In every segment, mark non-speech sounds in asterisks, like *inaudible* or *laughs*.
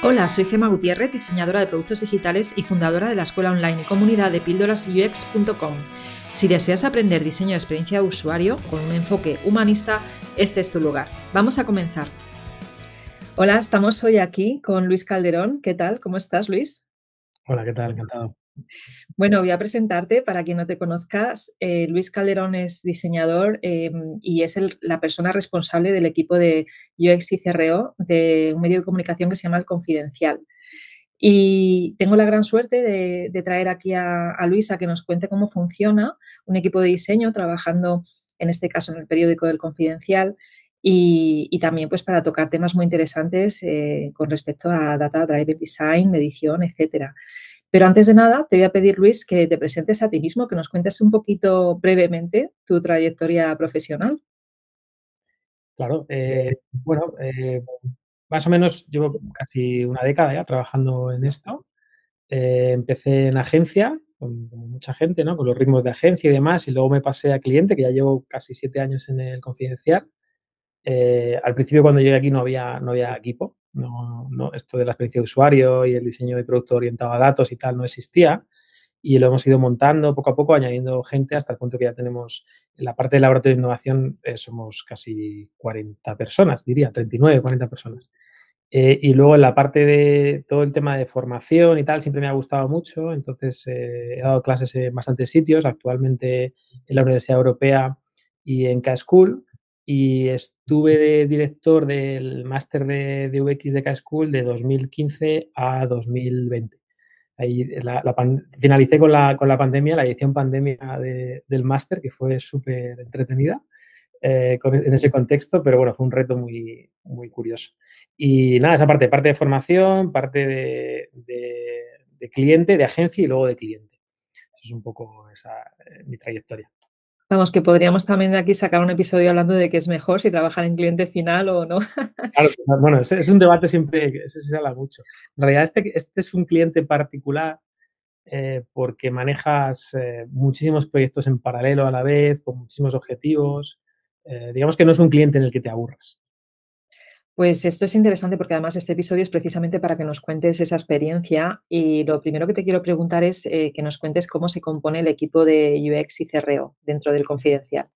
Hola, soy Gema Gutiérrez, diseñadora de productos digitales y fundadora de la escuela online y comunidad de píldorasux.com. Si deseas aprender diseño de experiencia de usuario con un enfoque humanista, este es tu lugar. Vamos a comenzar. Hola, estamos hoy aquí con Luis Calderón. ¿Qué tal? ¿Cómo estás, Luis? Hola, ¿qué tal? Encantado. Bueno, voy a presentarte para quien no te conozcas. Eh, Luis Calderón es diseñador em, y es la persona responsable del equipo de UX y CRO de un medio de comunicación que se llama El Confidencial. Y tengo la gran suerte de, traer aquí a, Luis a que nos cuente cómo funciona un equipo de diseño trabajando, en este caso, en el periódico del Confidencial y, también pues para tocar temas muy interesantes eh, con respecto a data driven design, medición, etcétera. Pero antes de nada, te voy a pedir, Luis, que te presentes a ti mismo, que nos cuentes un poquito brevemente tu trayectoria profesional. Claro, eh, bueno, eh, más o menos llevo casi una década ya trabajando en esto. Eh, empecé en agencia, como mucha gente, ¿no? Con los ritmos de agencia y demás, y luego me pasé a cliente, que ya llevo casi siete años en el confidencial. al principio cuando llegué aquí no había, no había equipo, no, no, esto de la experiencia de usuario y el diseño de producto orientado a datos y tal no existía. Y lo hemos ido montando poco a poco, añadiendo gente hasta el punto que ya tenemos, en la parte de laboratorio de innovación, eh, somos casi 40 personas, diría, 39, 40 personas. Eh, y luego en la parte de todo el tema de formación y tal, siempre me ha gustado mucho. Entonces eh, he dado clases en bastantes sitios, actualmente en la Universidad Europea y en K-School y estuve de director del máster de, de, UX de K-School de 2015 a 2020. Ahí la, finalicé con la, con la pandemia, la edición pandemia del máster, que fue súper entretenida eh, en ese contexto, pero bueno, fue un reto muy, muy curioso. Y nada, esa parte, parte de formación, parte de, de, cliente, de agencia y luego de cliente. Eso es un poco esa, eh, mi trayectoria. Vamos, que podríamos también de aquí sacar un episodio hablando de qué es mejor, si trabajar en cliente final o no. *laughs* Bueno, es, un debate siempre, ese se habla mucho. En realidad, este, este es un cliente particular eh, porque manejas eh, muchísimos proyectos en paralelo a la vez, con muchísimos objetivos. Eh, digamos que no es un cliente en el que te aburras. Pues esto es interesante porque además este episodio es precisamente para que nos cuentes esa experiencia y lo primero que te quiero preguntar es eh, que nos cuentes cómo se compone el equipo de UX y CRO dentro del confidencial.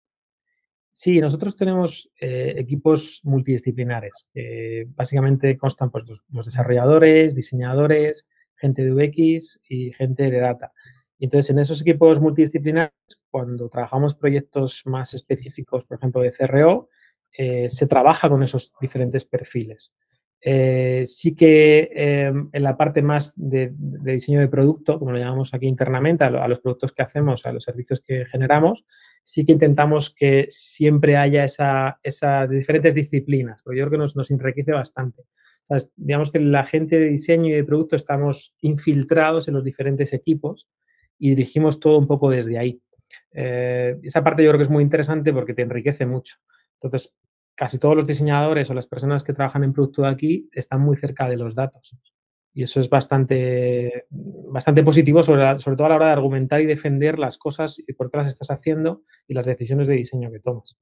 Sí, nosotros tenemos eh, equipos multidisciplinares. básicamente constan pues, los, desarrolladores, diseñadores, gente de UX y gente de data. Entonces, en esos equipos multidisciplinares, cuando trabajamos proyectos más específicos, por ejemplo, de CRO, eh, se trabaja con esos diferentes perfiles. Eh, sí que em, en la parte más de, diseño de producto, como lo llamamos aquí internamente, a, los productos que hacemos, a los servicios que generamos, sí que intentamos que siempre haya esa, esa diferentes disciplinas, porque yo creo que nos, nos enriquece bastante. digamos que la gente de diseño y de producto estamos infiltrados en los diferentes equipos y dirigimos todo un poco desde ahí. Eh, esa parte yo creo que es muy interesante porque te enriquece mucho. Entonces, casi todos los diseñadores o las personas que trabajan en producto de aquí están muy cerca de los datos. Y eso es bastante, bastante positivo, sobre, sobre todo a la hora de argumentar y defender las cosas y por qué las estás haciendo y las decisiones de diseño que tomas.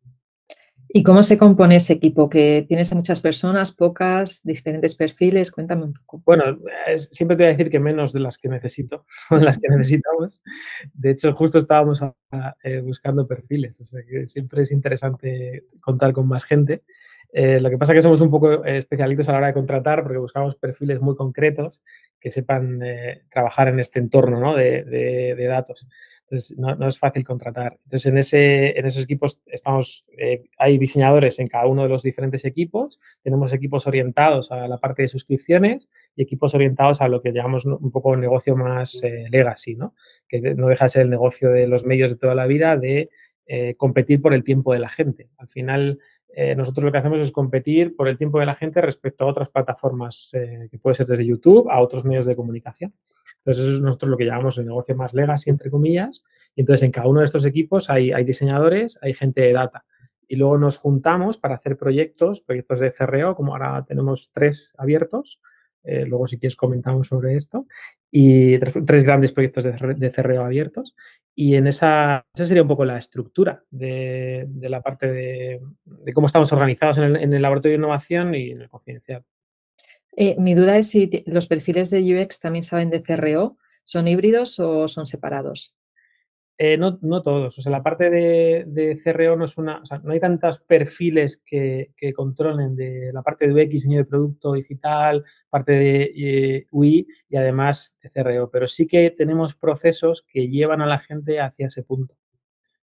¿Y cómo se compone ese equipo? ¿Que tienes muchas personas, pocas, diferentes perfiles? Cuéntame un poco. Bueno, siempre te voy a decir que menos de las que necesito, *laughs* de las que necesitamos. De hecho, justo estábamos eh, buscando perfiles, o sea que siempre es interesante contar con más gente. Eh, lo que pasa es que somos un poco especialitos a la hora de contratar porque buscamos perfiles muy concretos que sepan eh, trabajar en este entorno ¿no? de, de datos. No, es fácil contratar. Entonces, en, ese, en esos equipos estamos, eh, hay diseñadores en cada uno de los diferentes equipos. Tenemos equipos orientados a la parte de suscripciones y equipos orientados a lo que llamamos un poco negocio más eh, legacy, ¿no? Que no deja de ser el negocio de los medios de toda la vida de eh, competir por el tiempo de la gente. Al final, nosotros lo que hacemos es competir por el tiempo de la gente respecto a otras plataformas que puede ser desde YouTube a otros medios de comunicación. Entonces, eso es nosotros lo que llamamos el negocio más legacy, entre comillas. Y entonces, en cada uno de estos equipos hay, diseñadores, hay gente de data. Y luego nos juntamos para hacer proyectos, proyectos de CRO, como ahora tenemos tres abiertos. Eh, luego, si quieres, comentamos sobre esto. Y tres, grandes proyectos de, de, abiertos. Y en esa, esa sería un poco la estructura de, la parte de, de, cómo estamos organizados en el, en el laboratorio de innovación y en el confidencial. Eh, mi duda es si los perfiles de UX también saben de CRO, ¿son híbridos o son separados? Eh, no, no, todos. O sea, la parte de, de, CRO no es una. O sea, no hay tantos perfiles que, controlen de la parte de UX, diseño de producto digital, parte de eh, UI y además de CRO. Pero sí que tenemos procesos que llevan a la gente hacia ese punto.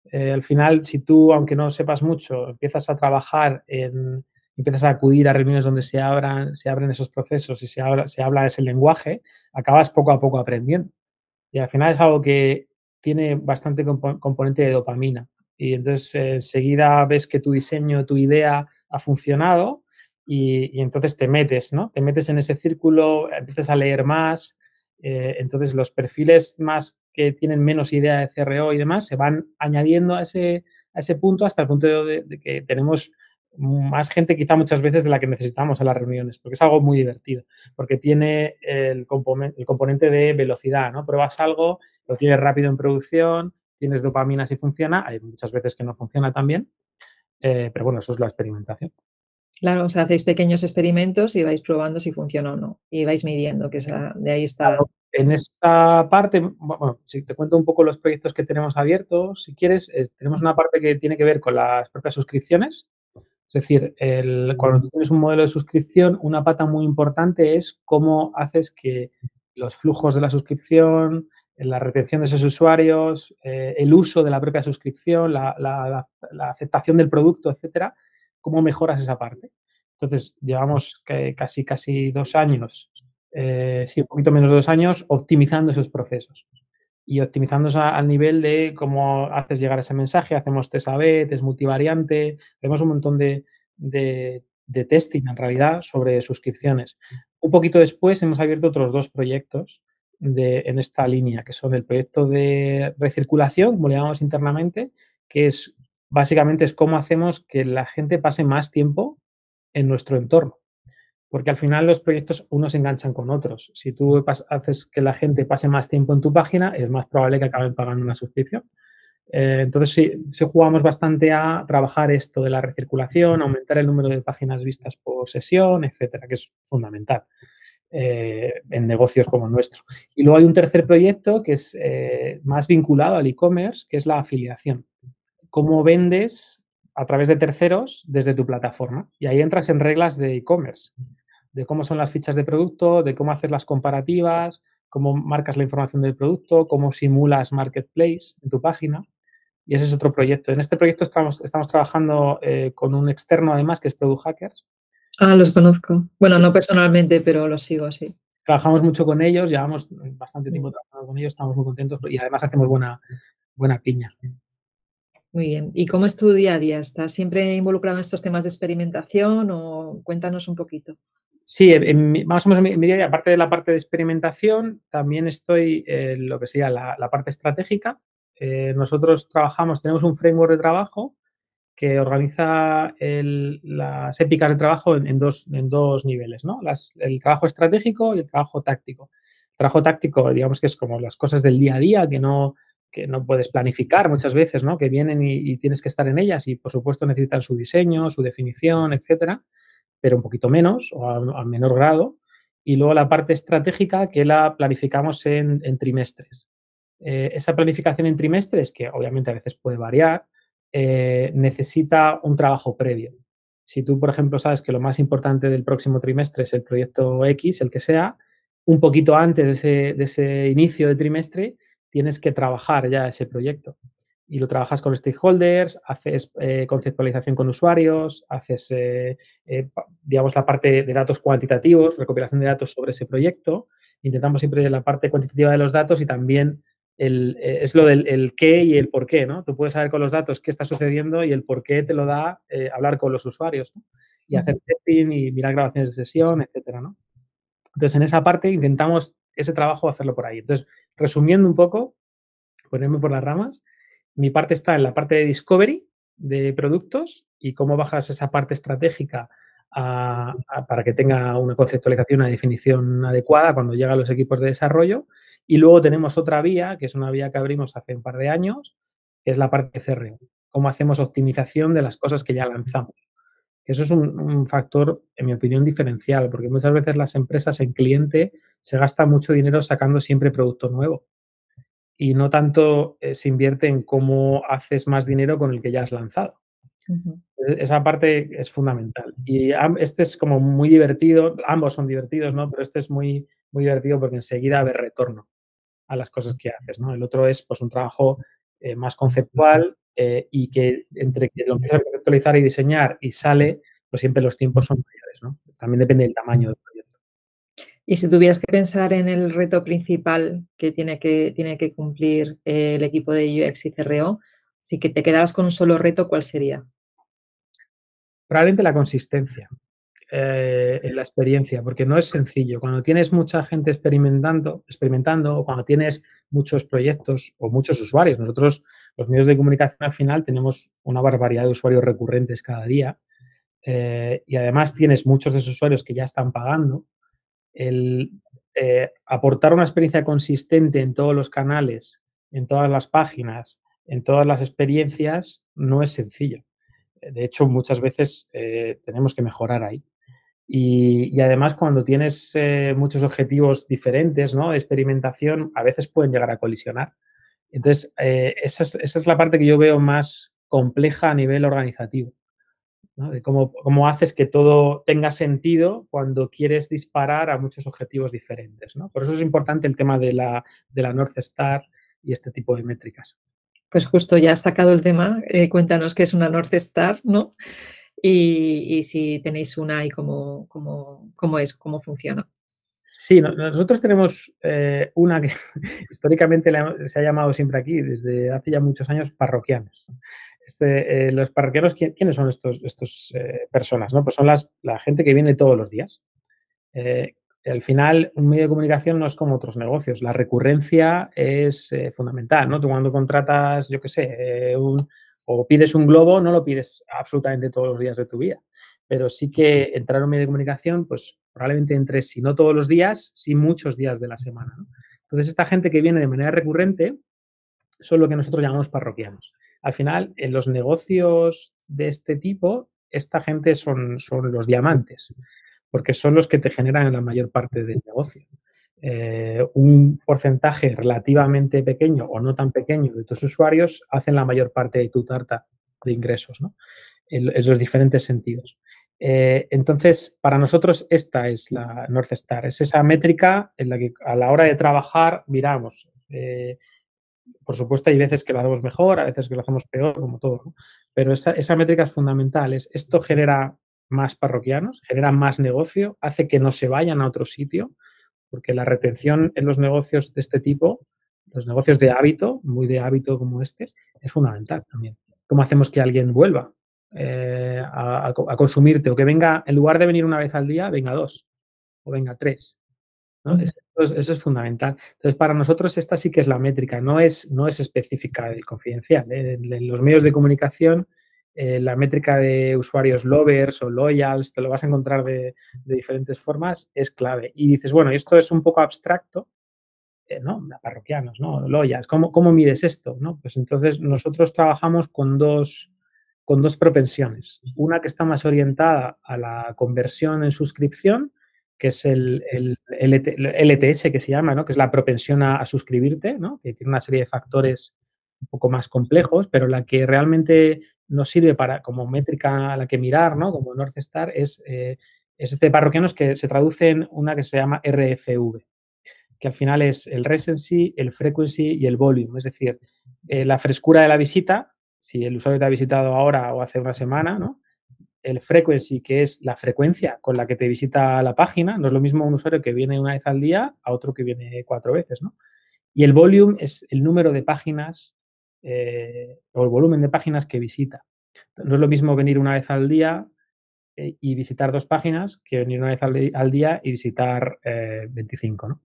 Eh, al final, si tú, aunque no sepas mucho, empiezas a trabajar en, empiezas a acudir a reuniones donde se abran, se abren esos procesos y se habla, se habla ese lenguaje, acabas poco a poco aprendiendo. Y al final es algo que tiene bastante componente de dopamina. Y entonces eh, enseguida ves que tu diseño, tu idea ha funcionado y, entonces te metes, ¿no? Te metes en ese círculo, empiezas a leer más. Eh, entonces los perfiles más que tienen menos idea de CRO y demás se van añadiendo a ese, a ese punto hasta el punto de que tenemos más gente quizá muchas veces de la que necesitamos en las reuniones, porque es algo muy divertido, porque tiene el, componente, el componente de velocidad, ¿no? Pruebas algo, lo tienes rápido en producción, tienes dopamina si funciona, hay muchas veces que no funciona también, eh, pero bueno, eso es la experimentación. Claro, o sea, hacéis pequeños experimentos y vais probando si funciona o no, y vais midiendo, que esa, de ahí está... Claro, en esta parte, bueno, si te cuento un poco los proyectos que tenemos abiertos, si quieres, eh, tenemos una parte que tiene que ver con las propias suscripciones, es decir, el, cuando tú tienes un modelo de suscripción, una pata muy importante es cómo haces que los flujos de la suscripción, la retención de esos usuarios, eh, el uso de la propia suscripción, la, la, la, aceptación del producto, etcétera, cómo mejoras esa parte. Entonces, llevamos que casi, casi dos años, eh, sí, un poquito menos de dos años, optimizando esos procesos y optimizando al nivel de cómo haces llegar ese mensaje, hacemos test A-B, test multivariante, hacemos un montón de, de, de, testing en realidad sobre suscripciones. Un poquito después hemos abierto otros dos proyectos de, en esta línea, que son el proyecto de recirculación, como le llamamos internamente, que es básicamente es cómo hacemos que la gente pase más tiempo en nuestro entorno porque al final los proyectos unos enganchan con otros. Si tú haces que la gente pase más tiempo en tu página, es más probable que acaben pagando una suscripción. Eh, entonces, sí, jugamos bastante a trabajar esto de la recirculación, aumentar el número de páginas vistas por sesión, etcétera, que es fundamental eh, en negocios como el nuestro. Y luego hay un tercer proyecto que es eh, más vinculado al e-commerce, que es la afiliación. Cómo vendes a través de terceros desde tu plataforma. Y ahí entras en reglas de e-commerce de cómo son las fichas de producto, de cómo hacer las comparativas, cómo marcas la información del producto, cómo simulas Marketplace en tu página. Y ese es otro proyecto. En este proyecto estamos, estamos trabajando eh, con un externo además, que es Product Hackers. Ah, los conozco. Bueno, no personalmente, pero los sigo, sí. Trabajamos mucho con ellos, llevamos bastante tiempo mm. trabajando con ellos, estamos muy contentos y además hacemos buena, buena piña. Muy bien. ¿Y cómo es tu día a día? ¿Estás siempre involucrado en estos temas de experimentación o cuéntanos un poquito? Sí, en más o menos aparte de la parte de experimentación, también estoy en lo que sería la, parte estratégica. Eh, nosotros trabajamos, tenemos un framework de trabajo que organiza las épicas de trabajo en, en, dos, en dos niveles, ¿no? Las, el trabajo estratégico y el trabajo táctico. El trabajo táctico, digamos que es como las cosas del día a día que no, que no puedes planificar muchas veces, ¿no? Que vienen y, y tienes que estar en ellas y, por supuesto, necesitan su diseño, su definición, etcétera pero un poquito menos o a, menor grado. Y luego la parte estratégica que la planificamos en, en trimestres. Eh, esa planificación en trimestres, que obviamente a veces puede variar, eh, necesita un trabajo previo. Si tú, por ejemplo, sabes que lo más importante del próximo trimestre es el proyecto X, el que sea, un poquito antes de ese, de ese inicio de trimestre, tienes que trabajar ya ese proyecto y lo trabajas con stakeholders, haces eh, conceptualización con usuarios, haces, eh, eh, digamos, la parte de datos cuantitativos, recopilación de datos sobre ese proyecto. Intentamos siempre la parte cuantitativa de los datos y también el, eh, es lo del el qué y el por qué, ¿no? Tú puedes saber con los datos qué está sucediendo y el por qué te lo da eh, hablar con los usuarios, ¿no? Y hacer testing y mirar grabaciones de sesión, etcétera, ¿no? Entonces, en esa parte intentamos ese trabajo hacerlo por ahí. Entonces, resumiendo un poco, ponerme por las ramas, mi parte está en la parte de discovery de productos y cómo bajas esa parte estratégica a, a, para que tenga una conceptualización, una definición adecuada cuando llegan los equipos de desarrollo. Y luego tenemos otra vía, que es una vía que abrimos hace un par de años, que es la parte de CRO. Cómo hacemos optimización de las cosas que ya lanzamos. Eso es un, factor, en mi opinión, diferencial, porque muchas veces las empresas en cliente se gastan mucho dinero sacando siempre producto nuevo y no tanto eh, se invierte en cómo haces más dinero con el que ya has lanzado. E, esa parte es fundamental. Y este es como muy divertido, ambos son divertidos, ¿no? Pero este es muy, muy divertido porque enseguida ves retorno a las cosas que haces, ¿no? El otro es pues un trabajo eh, más conceptual eh, y que entre que lo empiezas a conceptualizar y diseñar y sale, pues siempre los tiempos son mayores, ¿no? También depende del tamaño del proyecto. Y si tuvieras que pensar en el reto principal que tiene que, tiene que cumplir eh, el equipo de UX y CRO, si que te quedaras con un solo reto, ¿cuál sería? Probablemente la consistencia en la experiencia, porque no es sencillo. Cuando tienes mucha gente experimentando, experimentando o cuando tienes muchos proyectos o muchos usuarios, nosotros los medios de comunicación al final tenemos una barbaridad de usuarios recurrentes cada día eh, y además tienes muchos de esos usuarios que ya están pagando. El eh, aportar una experiencia consistente en todos los canales, en todas las páginas, en todas las experiencias, no es sencillo. De hecho, muchas veces eh, tenemos que mejorar ahí. Y, además, cuando tienes muchos objetivos diferentes ¿no? de experimentación, a veces pueden llegar a colisionar. Entonces, eh, esa, es, la parte que yo veo más compleja a nivel organizativo, de cómo, haces que todo tenga sentido cuando quieres disparar a muchos objetivos diferentes. Por eso es importante el tema de la, North Star y este tipo de métricas. Pues justo ya has sacado el tema, eh, cuéntanos qué es una North Star, ¿no? Y, si tenéis una y cómo, cómo es, cómo funciona. Sí, nosotros tenemos eh, una que *laughs* históricamente se ha llamado siempre aquí, desde hace ya muchos años, parroquianos. Este, eh, los parroquianos, ¿quiénes son estos, estos eh, personas? ¿no? Pues son las, la gente que viene todos los días. al final, un medio de comunicación no es como otros negocios. La recurrencia es fundamental, ¿no? Tú cuando contratas, yo qué sé, o pides un globo, no lo pides absolutamente todos los días de tu vida. Pero sí que entrar a un medio de comunicación, pues probablemente entre, si no todos los días, sí muchos días de la semana. Entonces, esta gente que viene de manera recurrente son lo que nosotros llamamos parroquianos. Al final, en los negocios de este tipo, esta gente son, los diamantes, porque son los que te generan la mayor parte del negocio. Eh, un porcentaje relativamente pequeño o no tan pequeño de tus usuarios hacen la mayor parte de tu tarta de ingresos, ¿no? en, los diferentes sentidos. Eh, entonces, para nosotros esta es la North Star, es esa métrica en la que a la hora de trabajar miramos. Eh, por supuesto, hay veces que lo hacemos mejor, a veces que lo hacemos peor, como todo, pero esa, métrica es fundamental. esto genera más parroquianos, genera más negocio, hace que no se vayan a otro sitio, porque la retención en los negocios de este tipo, los negocios de hábito, muy de hábito como este, es fundamental también. ¿Cómo hacemos que alguien vuelva? Eh, a, consumirte o que venga, en lugar de venir una vez al día, venga dos o venga tres. Eso, es, fundamental. Entonces, para nosotros esta sí que es la métrica, no es, no es específica del confidencial. ¿eh? En, los medios de comunicación, eh, la métrica de usuarios lovers o loyals, te lo vas a encontrar de, diferentes formas, es clave. Y dices, bueno, esto es un poco abstracto, ¿no? Parroquianos, ¿no? Loyals, ¿cómo, ¿cómo mides esto? ¿no? Pues entonces nosotros trabajamos con dos, con dos propensiones. Una que está más orientada a la conversión en suscripción, que es el, LTS que se llama, ¿no? que es la propensión a, suscribirte, ¿no? que tiene una serie de factores un poco más complejos, pero la que realmente nos sirve para como métrica a la que mirar, ¿no? como North Star, es, eh, es este parroquianos que se traduce en una que se llama RFV, que al final es el recency, el frequency y el volume, es decir, eh, la frescura de la visita, si el usuario te ha visitado ahora o hace una semana, ¿no? El frequency, que es la frecuencia con la que te visita la página, no es lo mismo un usuario que viene una vez al día a otro que viene cuatro veces, ¿no? Y el volume es el número de páginas eh, o el volumen de páginas que visita. No es lo mismo venir una vez al día eh, y visitar dos páginas que venir una vez al, día y visitar 25, eh, ¿no?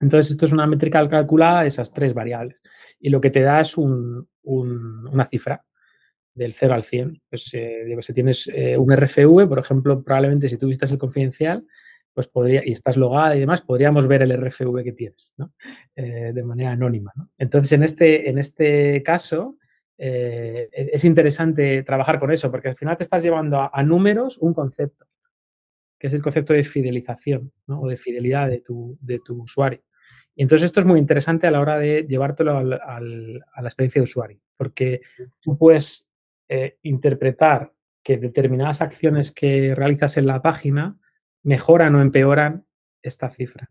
Entonces, esto es una métrica calculada de esas tres variables. Y lo que te da es una cifra del 0 al 100. Pues, eh, si tienes eh, un RFV, por ejemplo, probablemente si tú visitas el confidencial, pues podría, y estás logada y demás, podríamos ver el RFV que tienes, ¿no? Eh, de manera anónima. Entonces, en este, en este caso, eh, es interesante trabajar con eso, porque al final te estás llevando a, números un concepto, que es el concepto de fidelización o de fidelidad de tu, de tu usuario. Y entonces esto es muy interesante a la hora de llevártelo a la experiencia de usuario, porque tú puedes eh, interpretar que determinadas acciones que realizas en la página mejoran o empeoran esta cifra.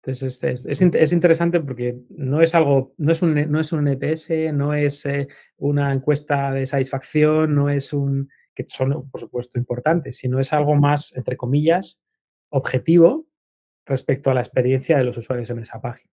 Entonces es, interesante porque no es algo, no es un, no es un EPS, no es eh, una encuesta de satisfacción, no es un, que son por supuesto importantes, sino es algo más, entre comillas, objetivo respecto a la experiencia de los usuarios en esa página.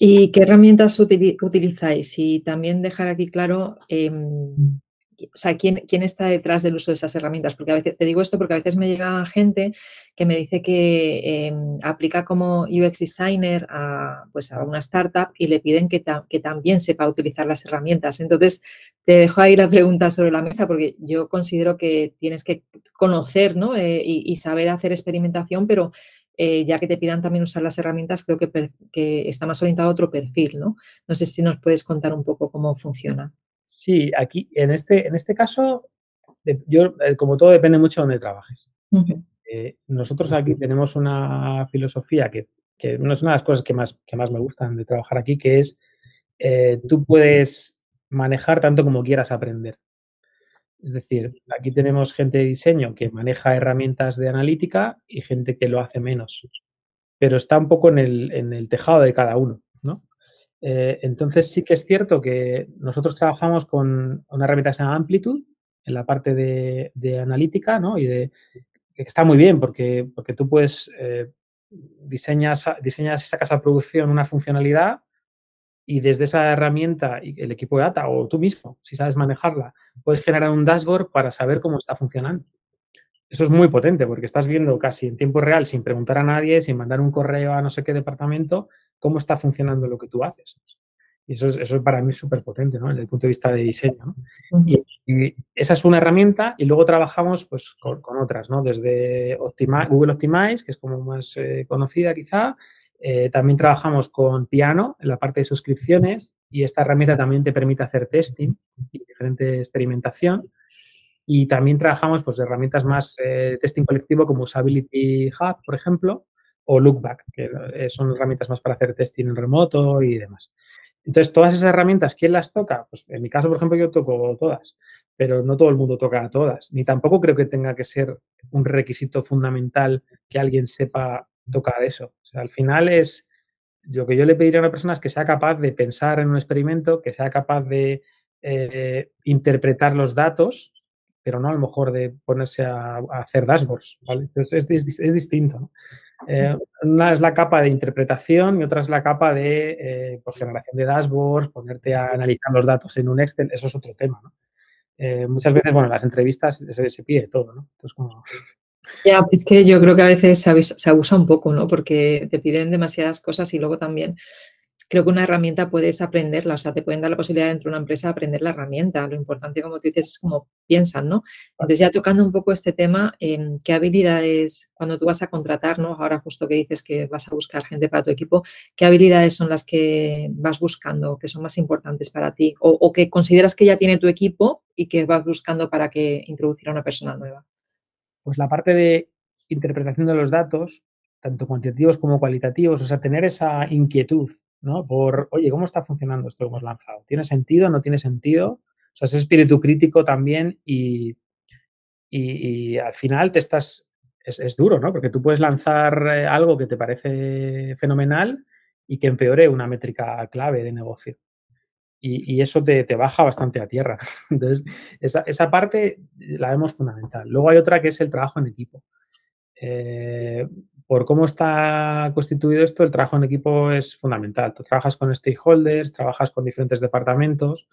¿Y qué herramientas utilizáis? Y también dejar aquí claro, em, mm o sea, ¿quién, quién está detrás del uso de esas herramientas. Porque a veces, te digo esto porque a veces me llega gente que me dice que em, aplica como UX designer a, pues a una startup y le piden que, que también sepa utilizar las herramientas. Entonces, te dejo ahí la pregunta sobre la mesa porque yo considero que tienes que conocer ¿no? Eh, y, saber hacer experimentación, pero eh, ya que te pidan también usar las herramientas, creo que, que está más orientado a otro perfil, ¿no? No sé si nos puedes contar un poco cómo funciona. Sí, aquí, en este, en este caso, yo, eh, como todo, depende mucho de dónde trabajes. Eh, nosotros aquí tenemos una filosofía que, no es una de las cosas que más, que más me gustan de trabajar aquí, que es eh, tú puedes manejar tanto como quieras aprender. Es decir, aquí tenemos gente de diseño que maneja herramientas de analítica y gente que lo hace menos. Pero está un poco en el, en el tejado de cada uno, ¿no? Eh, entonces sí que es cierto que nosotros trabajamos con una herramienta que se llama Amplitude en la parte de, analítica, ¿no? Y de, que está muy bien porque, porque tú puedes, eh, diseñas, diseñas y sacas a producción una funcionalidad y desde esa herramienta el equipo de data o tú mismo, si sabes manejarla, puedes generar un dashboard para saber cómo está funcionando. Eso es muy potente porque estás viendo casi en tiempo real, sin preguntar a nadie, sin mandar un correo a no sé qué departamento, cómo está funcionando lo que tú haces. Y eso, es, eso para mí es súper potente, ¿no? Desde el punto de vista de diseño. y, esa es una herramienta y luego trabajamos pues, con, otras, ¿no? Desde Google Optimize, que es como más eh, conocida quizá. Eh, también trabajamos con Piano en la parte de suscripciones y esta herramienta también te permite hacer testing y diferente experimentación. Y también trabajamos pues, herramientas más eh, testing colectivo como Usability Hub, por ejemplo, o Lookback, que eh, son herramientas más para hacer testing en remoto y demás. Entonces, todas esas herramientas, ¿quién las toca? Pues en mi caso, por ejemplo, yo toco todas, pero no todo el mundo toca a todas. Ni tampoco creo que tenga que ser un requisito fundamental que alguien sepa tocar eso. Al final es lo que yo le pediría a una persona es que sea capaz de pensar en un experimento, que sea capaz de eh, interpretar los datos, pero no a lo mejor de ponerse a, hacer dashboards. Es, es, es, distinto. ¿no? Eh, una es la capa de interpretación y otra es la capa de eh, pues, generación de dashboards, ponerte a analizar los datos en un Excel, eso es otro tema. ¿no? Muchas veces, bueno, en las entrevistas se, se pide todo, ¿no? Entonces, como... Ya, es que yo creo que a veces se se abusa un poco, ¿no? Porque te piden demasiadas cosas y luego también creo que una herramienta puedes aprenderla, o sea, te pueden dar la posibilidad dentro de una empresa de aprender la herramienta. Lo importante, como tú dices, es cómo piensan, ¿no? Entonces, ya tocando un poco este tema, em, ¿qué habilidades, cuando tú vas a contratar, ¿no? Ahora justo que dices que vas a buscar gente para tu equipo, ¿qué habilidades son las que vas buscando, que son más importantes para ti? O, o que consideras que ya tiene tu equipo y que vas buscando para que introducir a una persona nueva. Pues la parte de interpretación de los datos, tanto cuantitativos como cualitativos, o sea, tener esa inquietud ¿no? Por, oye, ¿cómo está funcionando esto que hemos lanzado? ¿Tiene sentido? ¿No tiene sentido? O sea, ese espíritu crítico también y, y, al final te estás, es, duro, ¿no? Porque tú puedes lanzar eh, algo que te parece fenomenal y que empeore una métrica clave de negocio. Y, eso te, baja bastante a tierra. *laughs* Entonces, esa, esa, parte la vemos fundamental. Luego hay otra que es el trabajo en equipo. Eh, por cómo está constituido esto, el trabajo en equipo es fundamental. Tú trabajas con stakeholders, trabajas con diferentes departamentos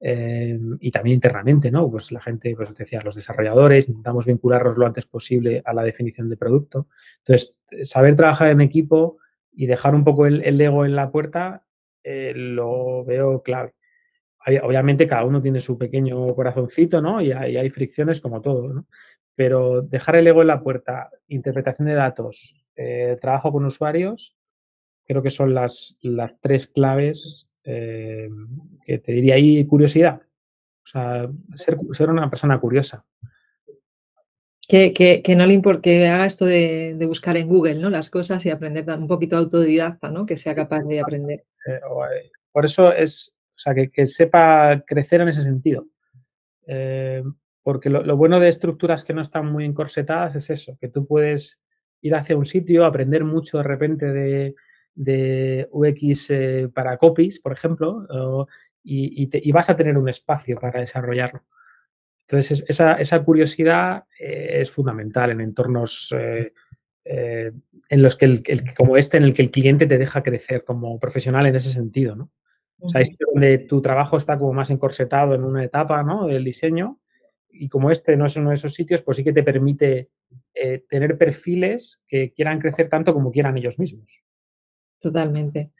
eh, y también internamente, ¿no? Pues la gente, pues te decía, los desarrolladores, intentamos vincularlos lo antes posible a la definición de producto. Entonces, saber trabajar en equipo y dejar un poco el, ego en la puerta eh, lo veo clave. Obviamente cada uno tiene su pequeño corazoncito, ¿no? Y hay, hay fricciones como todo. Pero dejar el ego en la puerta, interpretación de datos, eh, trabajo con usuarios, creo que son las, las tres claves eh, que te diría ahí curiosidad. O sea, ser, ser una persona curiosa. Que, que, que, no le importa, que haga esto de, de, buscar en Google, ¿no? Las cosas y aprender un poquito autodidacta, ¿no? Que sea capaz de aprender. Eh, por eso es, o sea, que, que sepa crecer en ese sentido. Eh, porque lo, bueno de estructuras que no están muy encorsetadas es eso, que tú puedes ir hacia un sitio, aprender mucho de repente de, de UX eh, para copies, por ejemplo, y, y, te, y, vas a tener un espacio para desarrollarlo. Entonces, esa, esa curiosidad eh, es fundamental en entornos eh, eh, en los que, el, el, como este, en el que el cliente te deja crecer como profesional en ese sentido, ¿no? O sea, es donde tu trabajo está como más encorsetado en una etapa, ¿no? Del diseño y como este no es uno de esos sitios, pues sí que te permite tener perfiles que quieran crecer tanto como quieran ellos mismos. Totalmente.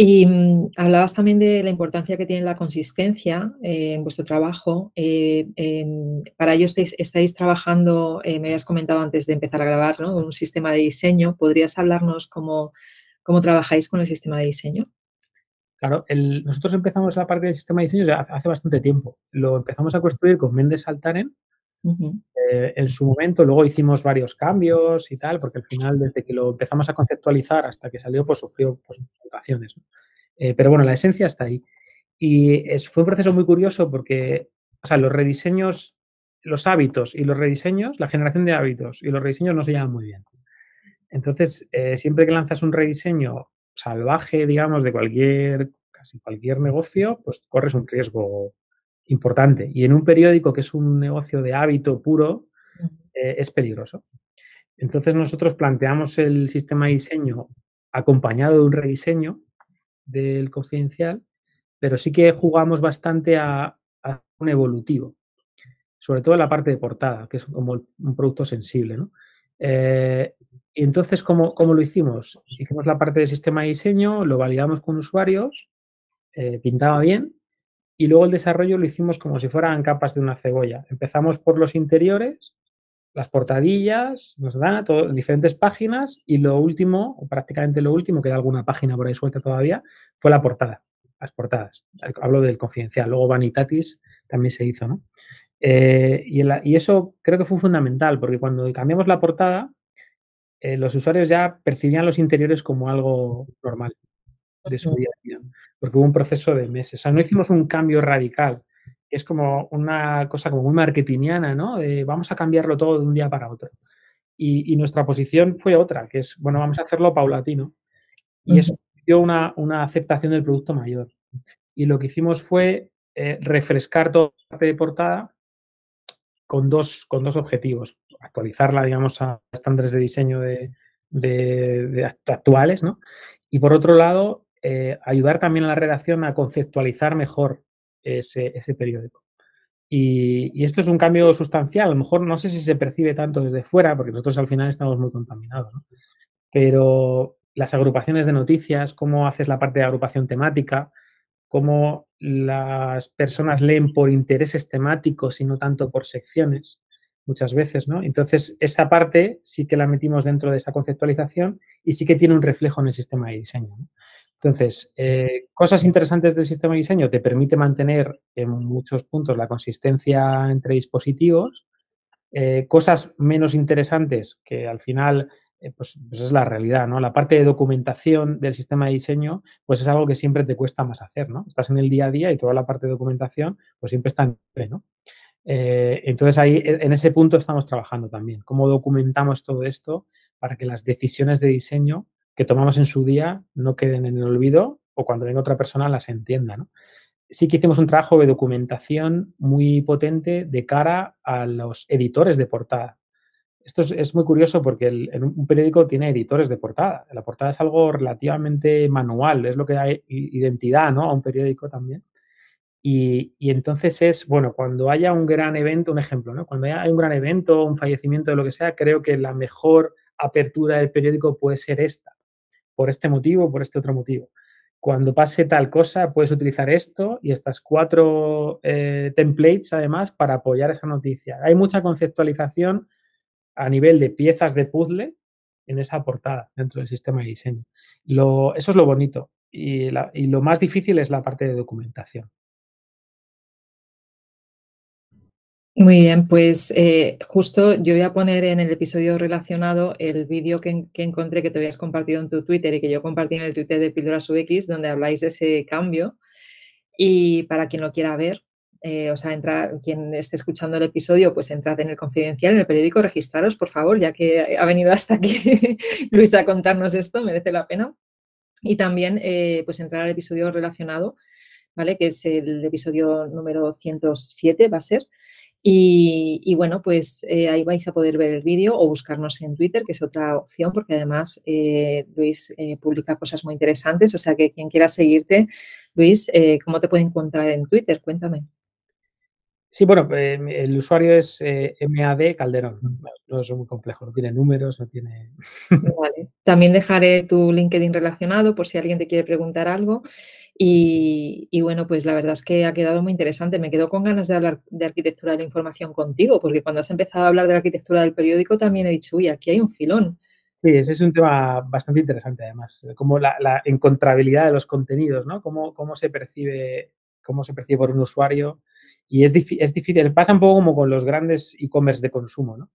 Y mmm, hablabas también de la importancia que tiene la consistencia eh, en vuestro trabajo. Eh, eh, para ello estáis, estáis trabajando, eh, me habías comentado antes de empezar a grabar, ¿no? un sistema de diseño. ¿Podrías hablarnos cómo, cómo trabajáis con el sistema de diseño? Claro, el, nosotros empezamos la parte del sistema de diseño hace bastante tiempo. Lo empezamos a construir con Mendes Altaren uh -huh. en su momento. Luego hicimos varios cambios y tal, porque al final, desde que lo empezamos a conceptualizar hasta que salió, pues sufrió pues, mutaciones. ¿no? Eh, pero bueno, la esencia está ahí. Y es, fue un proceso muy curioso porque, o sea, los rediseños, los hábitos y los rediseños, la generación de hábitos y los rediseños no se llevan muy bien. Entonces, eh, siempre que lanzas un rediseño salvaje, digamos, de cualquier, casi cualquier negocio, pues corres un riesgo importante. Y en un periódico que es un negocio de hábito puro, eh, es peligroso. Entonces nosotros planteamos el sistema de diseño acompañado de un rediseño del confidencial, pero sí que jugamos bastante a, un evolutivo, sobre todo en la parte de portada, que es como un producto sensible. ¿no? Eh, y entonces, ¿cómo, ¿cómo, lo hicimos? Hicimos la parte del sistema de diseño, lo validamos con usuarios, eh, pintaba bien, y luego el desarrollo lo hicimos como si fueran capas de una cebolla. Empezamos por los interiores, las portadillas, nos dan todo, diferentes páginas, y lo último, o prácticamente lo último, queda alguna página por ahí suelta todavía, fue la portada, las portadas. Hablo del confidencial, luego Vanitatis también se hizo, ¿no? Eh, y, la, y, eso creo que fue fundamental, porque cuando cambiamos la portada, eh, los usuarios ya percibían los interiores como algo normal de su día a día, porque hubo un proceso de meses. O sea, no hicimos un cambio radical, es como una cosa como muy marketingiana, ¿no? De vamos a cambiarlo todo de un día para otro. Y, y, nuestra posición fue otra, que es, bueno, vamos a hacerlo paulatino. Y eso dio una, una aceptación del producto mayor. Y lo que hicimos fue eh, refrescar toda la parte de portada con dos, con dos objetivos. Actualizarla, digamos, a estándares de diseño de, de, de actuales, ¿no? Y por otro lado, eh, ayudar también a la redacción a conceptualizar mejor ese, ese periódico. Y, esto es un cambio sustancial. A lo mejor no sé si se percibe tanto desde fuera, porque nosotros al final estamos muy contaminados. Pero las agrupaciones de noticias, cómo haces la parte de agrupación temática, cómo las personas leen por intereses temáticos y no tanto por secciones, muchas veces, ¿no? Entonces, esa parte sí que la metimos dentro de esa conceptualización y sí que tiene un reflejo en el sistema de diseño. Entonces, eh, cosas interesantes del sistema de diseño te permite mantener en muchos puntos la consistencia entre dispositivos. Eh, cosas menos interesantes que al final eh, pues, pues, es la realidad, ¿no? La parte de documentación del sistema de diseño, pues es algo que siempre te cuesta más hacer, ¿no? Estás en el día a día y toda la parte de documentación, pues siempre está en ¿no? Entonces ahí, e, en ese punto estamos trabajando también. ¿Cómo documentamos todo esto para que las decisiones de diseño que tomamos en su día no queden en el olvido o cuando venga otra persona las entienda, ¿no? Sí que hicimos un trabajo de documentación muy potente de cara a los editores de portada esto es, es, muy curioso porque el, en un periódico tiene editores de portada. La portada es algo relativamente manual, es lo que da identidad ¿no? a un periódico también. Y, y, entonces es, bueno, cuando haya un gran evento, un ejemplo, ¿no? cuando haya un gran evento, un fallecimiento lo que sea, creo que la mejor apertura del periódico puede ser esta, por este motivo, por este otro motivo. Cuando pase tal cosa, puedes utilizar esto y estas cuatro eh, templates, además, para apoyar esa noticia. Hay mucha conceptualización a nivel de piezas de puzzle en esa portada dentro del sistema de diseño. Eso es lo bonito. y, lo más difícil es la parte de documentación. Muy bien, pues eh, justo yo voy a poner en el episodio relacionado el vídeo que, encontré que te habías compartido en tu Twitter y que yo compartí en el Twitter de Píldoras UX, donde habláis de ese cambio. Y para quien lo quiera ver, eh, o sea, entra, quien esté escuchando el episodio, pues entrad en el confidencial, en el periódico, registraros, por favor, ya que ha venido hasta aquí *laughs* Luis a contarnos esto, merece la pena. Y también, eh, pues entrar al episodio relacionado, ¿vale? Que es el episodio número 107, va a ser. Y, bueno, pues eh, ahí vais a poder ver el vídeo o buscarnos en Twitter, que es otra opción, porque además Luis publica cosas muy interesantes. O sea que quien quiera seguirte, Luis, ¿cómo te puede encontrar en Twitter? Cuéntame. Sí, bueno, eh, el usuario es eh, MAD Calderón. No, es muy complejo, no tiene números, no tiene. *laughs* Vale. También dejaré tu LinkedIn relacionado por si alguien te quiere preguntar algo. Y, bueno, pues la verdad es que ha quedado muy interesante. Me quedo con ganas de hablar de arquitectura de la información contigo, porque cuando has empezado a hablar de la arquitectura del periódico también he dicho, uy, aquí hay un filón. Sí, ese es un tema bastante interesante además, como la, encontrabilidad de los contenidos, ¿no? Cómo, cómo se percibe, cómo se percibe por un usuario y es, es difícil, pasa un poco como con los grandes e-commerce de consumo, ¿no?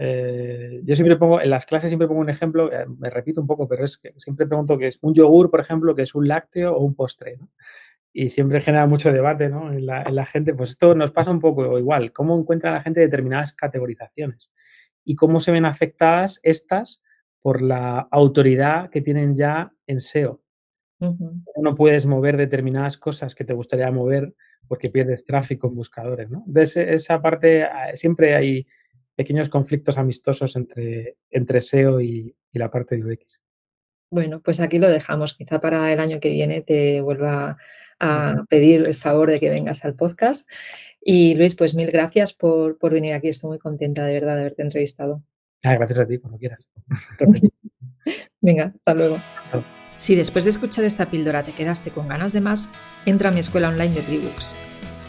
Eh, yo siempre pongo, en las clases siempre pongo un ejemplo, eh, me repito un poco, pero es que siempre pregunto que es un yogur, por ejemplo, que es un lácteo o un postre, ¿no? Y siempre genera mucho debate, ¿no? En la, en la gente, pues esto nos pasa un poco igual, cómo encuentra la gente determinadas categorizaciones y cómo se ven afectadas estas por la autoridad que tienen ya en SEO. No puedes mover determinadas cosas que te gustaría mover porque pierdes tráfico en buscadores, ¿no? De esa parte ah, siempre hay pequeños conflictos amistosos entre, entre SEO y, la parte de UX. Bueno, pues aquí lo dejamos. Quizá para el año que viene te vuelva a pedir el favor de que vengas al podcast. Y Luis, pues mil gracias por, venir aquí. Estoy muy contenta de verdad de haberte entrevistado. Ah, gracias a ti, cuando quieras. *laughs* Venga, hasta luego. Si después de escuchar esta píldora te quedaste con ganas de más, entra a mi escuela online de Tribooks,